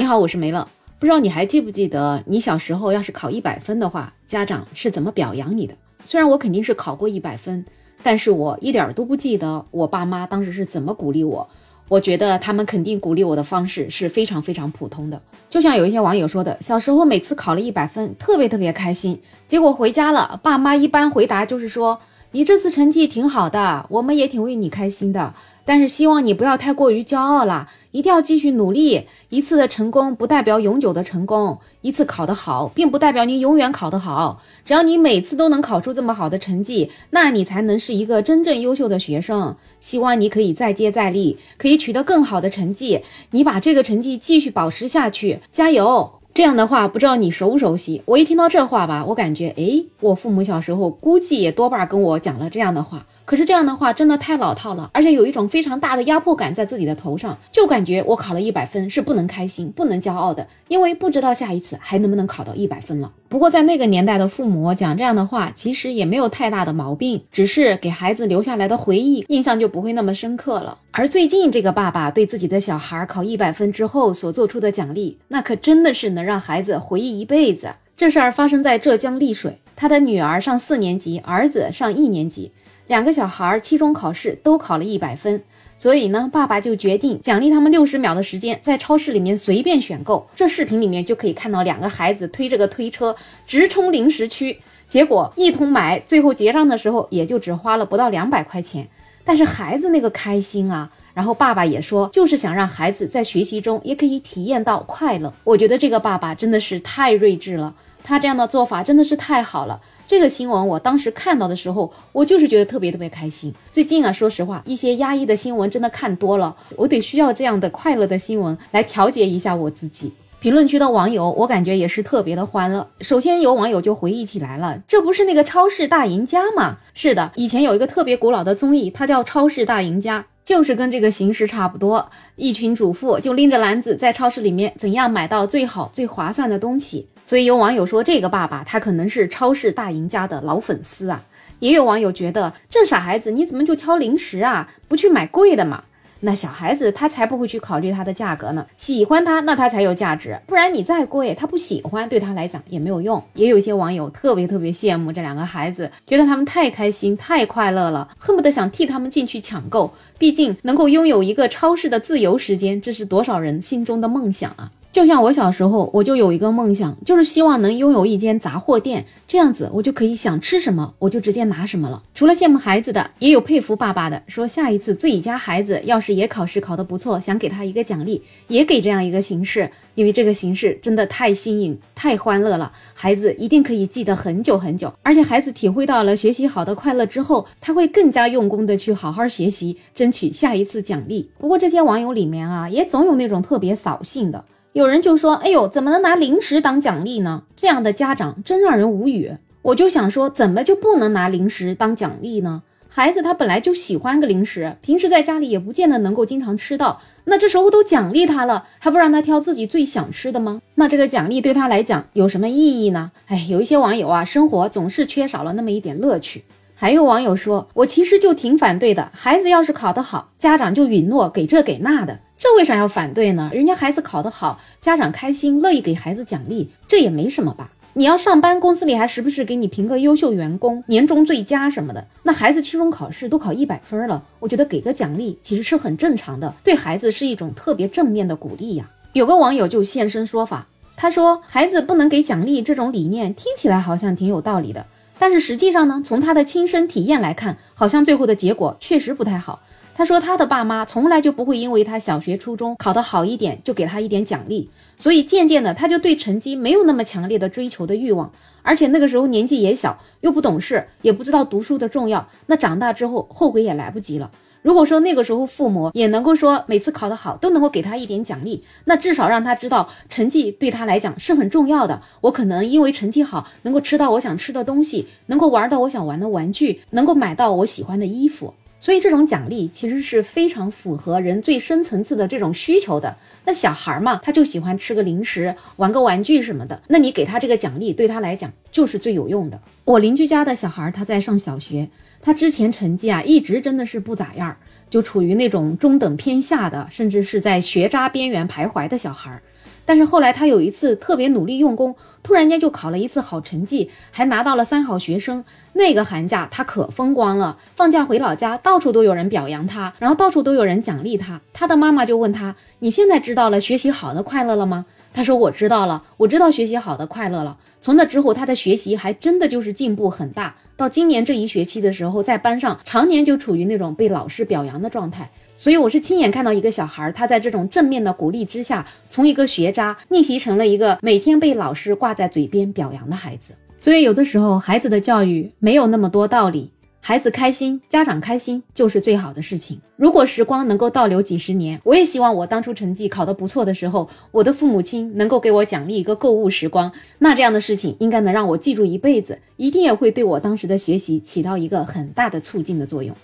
你好，我是梅乐。不知道你还记不记得，你小时候要是考一百分的话，家长是怎么表扬你的？虽然我肯定是考过一百分，但是我一点都不记得我爸妈当时是怎么鼓励我。我觉得他们肯定鼓励我的方式是非常非常普通的。就像有一些网友说的，小时候每次考了一百分，特别特别开心，结果回家了，爸妈一般回答就是说。你这次成绩挺好的，我们也挺为你开心的。但是希望你不要太过于骄傲了，一定要继续努力。一次的成功不代表永久的成功，一次考得好并不代表你永远考得好。只要你每次都能考出这么好的成绩，那你才能是一个真正优秀的学生。希望你可以再接再厉，可以取得更好的成绩。你把这个成绩继续保持下去，加油！这样的话，不知道你熟不熟悉？我一听到这话吧，我感觉，哎，我父母小时候估计也多半跟我讲了这样的话。可是这样的话真的太老套了，而且有一种非常大的压迫感在自己的头上，就感觉我考了一百分是不能开心、不能骄傲的，因为不知道下一次还能不能考到一百分了。不过在那个年代的父母讲这样的话，其实也没有太大的毛病，只是给孩子留下来的回忆印象就不会那么深刻了。而最近这个爸爸对自己的小孩考一百分之后所做出的奖励，那可真的是能让孩子回忆一辈子。这事儿发生在浙江丽水，他的女儿上四年级，儿子上一年级。两个小孩期中考试都考了一百分，所以呢，爸爸就决定奖励他们六十秒的时间，在超市里面随便选购。这视频里面就可以看到两个孩子推着个推车直冲零食区，结果一通买，最后结账的时候也就只花了不到两百块钱。但是孩子那个开心啊，然后爸爸也说，就是想让孩子在学习中也可以体验到快乐。我觉得这个爸爸真的是太睿智了，他这样的做法真的是太好了。这个新闻我当时看到的时候，我就是觉得特别特别开心。最近啊，说实话，一些压抑的新闻真的看多了，我得需要这样的快乐的新闻来调节一下我自己。评论区的网友，我感觉也是特别的欢乐。首先有网友就回忆起来了，这不是那个超市大赢家吗？是的，以前有一个特别古老的综艺，它叫《超市大赢家》，就是跟这个形式差不多。一群主妇就拎着篮子在超市里面，怎样买到最好最划算的东西。所以有网友说，这个爸爸他可能是超市大赢家的老粉丝啊。也有网友觉得，这傻孩子你怎么就挑零食啊？不去买贵的嘛？那小孩子他才不会去考虑它的价格呢，喜欢它那它才有价值，不然你再贵，他不喜欢，对他来讲也没有用。也有一些网友特别特别羡慕这两个孩子，觉得他们太开心太快乐了，恨不得想替他们进去抢购。毕竟能够拥有一个超市的自由时间，这是多少人心中的梦想啊！就像我小时候，我就有一个梦想，就是希望能拥有一间杂货店，这样子我就可以想吃什么，我就直接拿什么了。除了羡慕孩子的，也有佩服爸爸的，说下一次自己家孩子要是也考试考得不错，想给他一个奖励，也给这样一个形式，因为这个形式真的太新颖、太欢乐了，孩子一定可以记得很久很久。而且孩子体会到了学习好的快乐之后，他会更加用功的去好好学习，争取下一次奖励。不过这些网友里面啊，也总有那种特别扫兴的。有人就说：“哎呦，怎么能拿零食当奖励呢？这样的家长真让人无语。”我就想说，怎么就不能拿零食当奖励呢？孩子他本来就喜欢个零食，平时在家里也不见得能够经常吃到，那这时候都奖励他了，还不让他挑自己最想吃的吗？那这个奖励对他来讲有什么意义呢？哎，有一些网友啊，生活总是缺少了那么一点乐趣。还有网友说：“我其实就挺反对的，孩子要是考得好，家长就允诺给这给那的。”这为啥要反对呢？人家孩子考得好，家长开心，乐意给孩子奖励，这也没什么吧？你要上班，公司里还时不时给你评个优秀员工、年终最佳什么的。那孩子期中考试都考一百分了，我觉得给个奖励其实是很正常的，对孩子是一种特别正面的鼓励呀。有个网友就现身说法，他说孩子不能给奖励这种理念听起来好像挺有道理的，但是实际上呢，从他的亲身体验来看，好像最后的结果确实不太好。他说，他的爸妈从来就不会因为他小学、初中考得好一点就给他一点奖励，所以渐渐的他就对成绩没有那么强烈的追求的欲望，而且那个时候年纪也小，又不懂事，也不知道读书的重要，那长大之后后悔也来不及了。如果说那个时候父母也能够说每次考得好都能够给他一点奖励，那至少让他知道成绩对他来讲是很重要的。我可能因为成绩好，能够吃到我想吃的东西，能够玩到我想玩的玩具，能够买到我喜欢的衣服。所以这种奖励其实是非常符合人最深层次的这种需求的。那小孩嘛，他就喜欢吃个零食、玩个玩具什么的。那你给他这个奖励，对他来讲就是最有用的。我邻居家的小孩，他在上小学，他之前成绩啊一直真的是不咋样，就处于那种中等偏下的，甚至是在学渣边缘徘徊的小孩。但是后来他有一次特别努力用功，突然间就考了一次好成绩，还拿到了三好学生。那个寒假他可风光了，放假回老家，到处都有人表扬他，然后到处都有人奖励他。他的妈妈就问他：“你现在知道了学习好的快乐了吗？”他说：“我知道了，我知道学习好的快乐了。”从那之后，他的学习还真的就是进步很大。到今年这一学期的时候，在班上常年就处于那种被老师表扬的状态。所以我是亲眼看到一个小孩，他在这种正面的鼓励之下，从一个学渣逆袭成了一个每天被老师挂在嘴边表扬的孩子。所以有的时候，孩子的教育没有那么多道理。孩子开心，家长开心就是最好的事情。如果时光能够倒流几十年，我也希望我当初成绩考得不错的时候，我的父母亲能够给我奖励一个购物时光。那这样的事情应该能让我记住一辈子，一定也会对我当时的学习起到一个很大的促进的作用。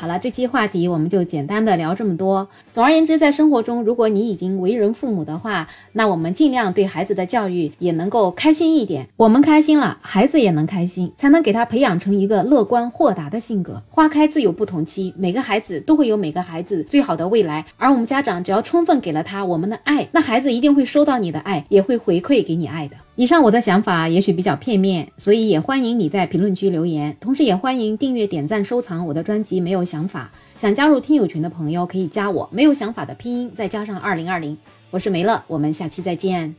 好了，这期话题我们就简单的聊这么多。总而言之，在生活中，如果你已经为人父母的话，那我们尽量对孩子的教育也能够开心一点。我们开心了，孩子也能开心，才能给他培养成一个乐观豁达的性格。花开自有不同期，每个孩子都会有每个孩子最好的未来。而我们家长只要充分给了他我们的爱，那孩子一定会收到你的爱，也会回馈给你爱的。以上我的想法也许比较片面，所以也欢迎你在评论区留言，同时也欢迎订阅、点赞、收藏我的专辑。没有想法，想加入听友群的朋友可以加我，没有想法的拼音再加上二零二零，我是梅乐，我们下期再见。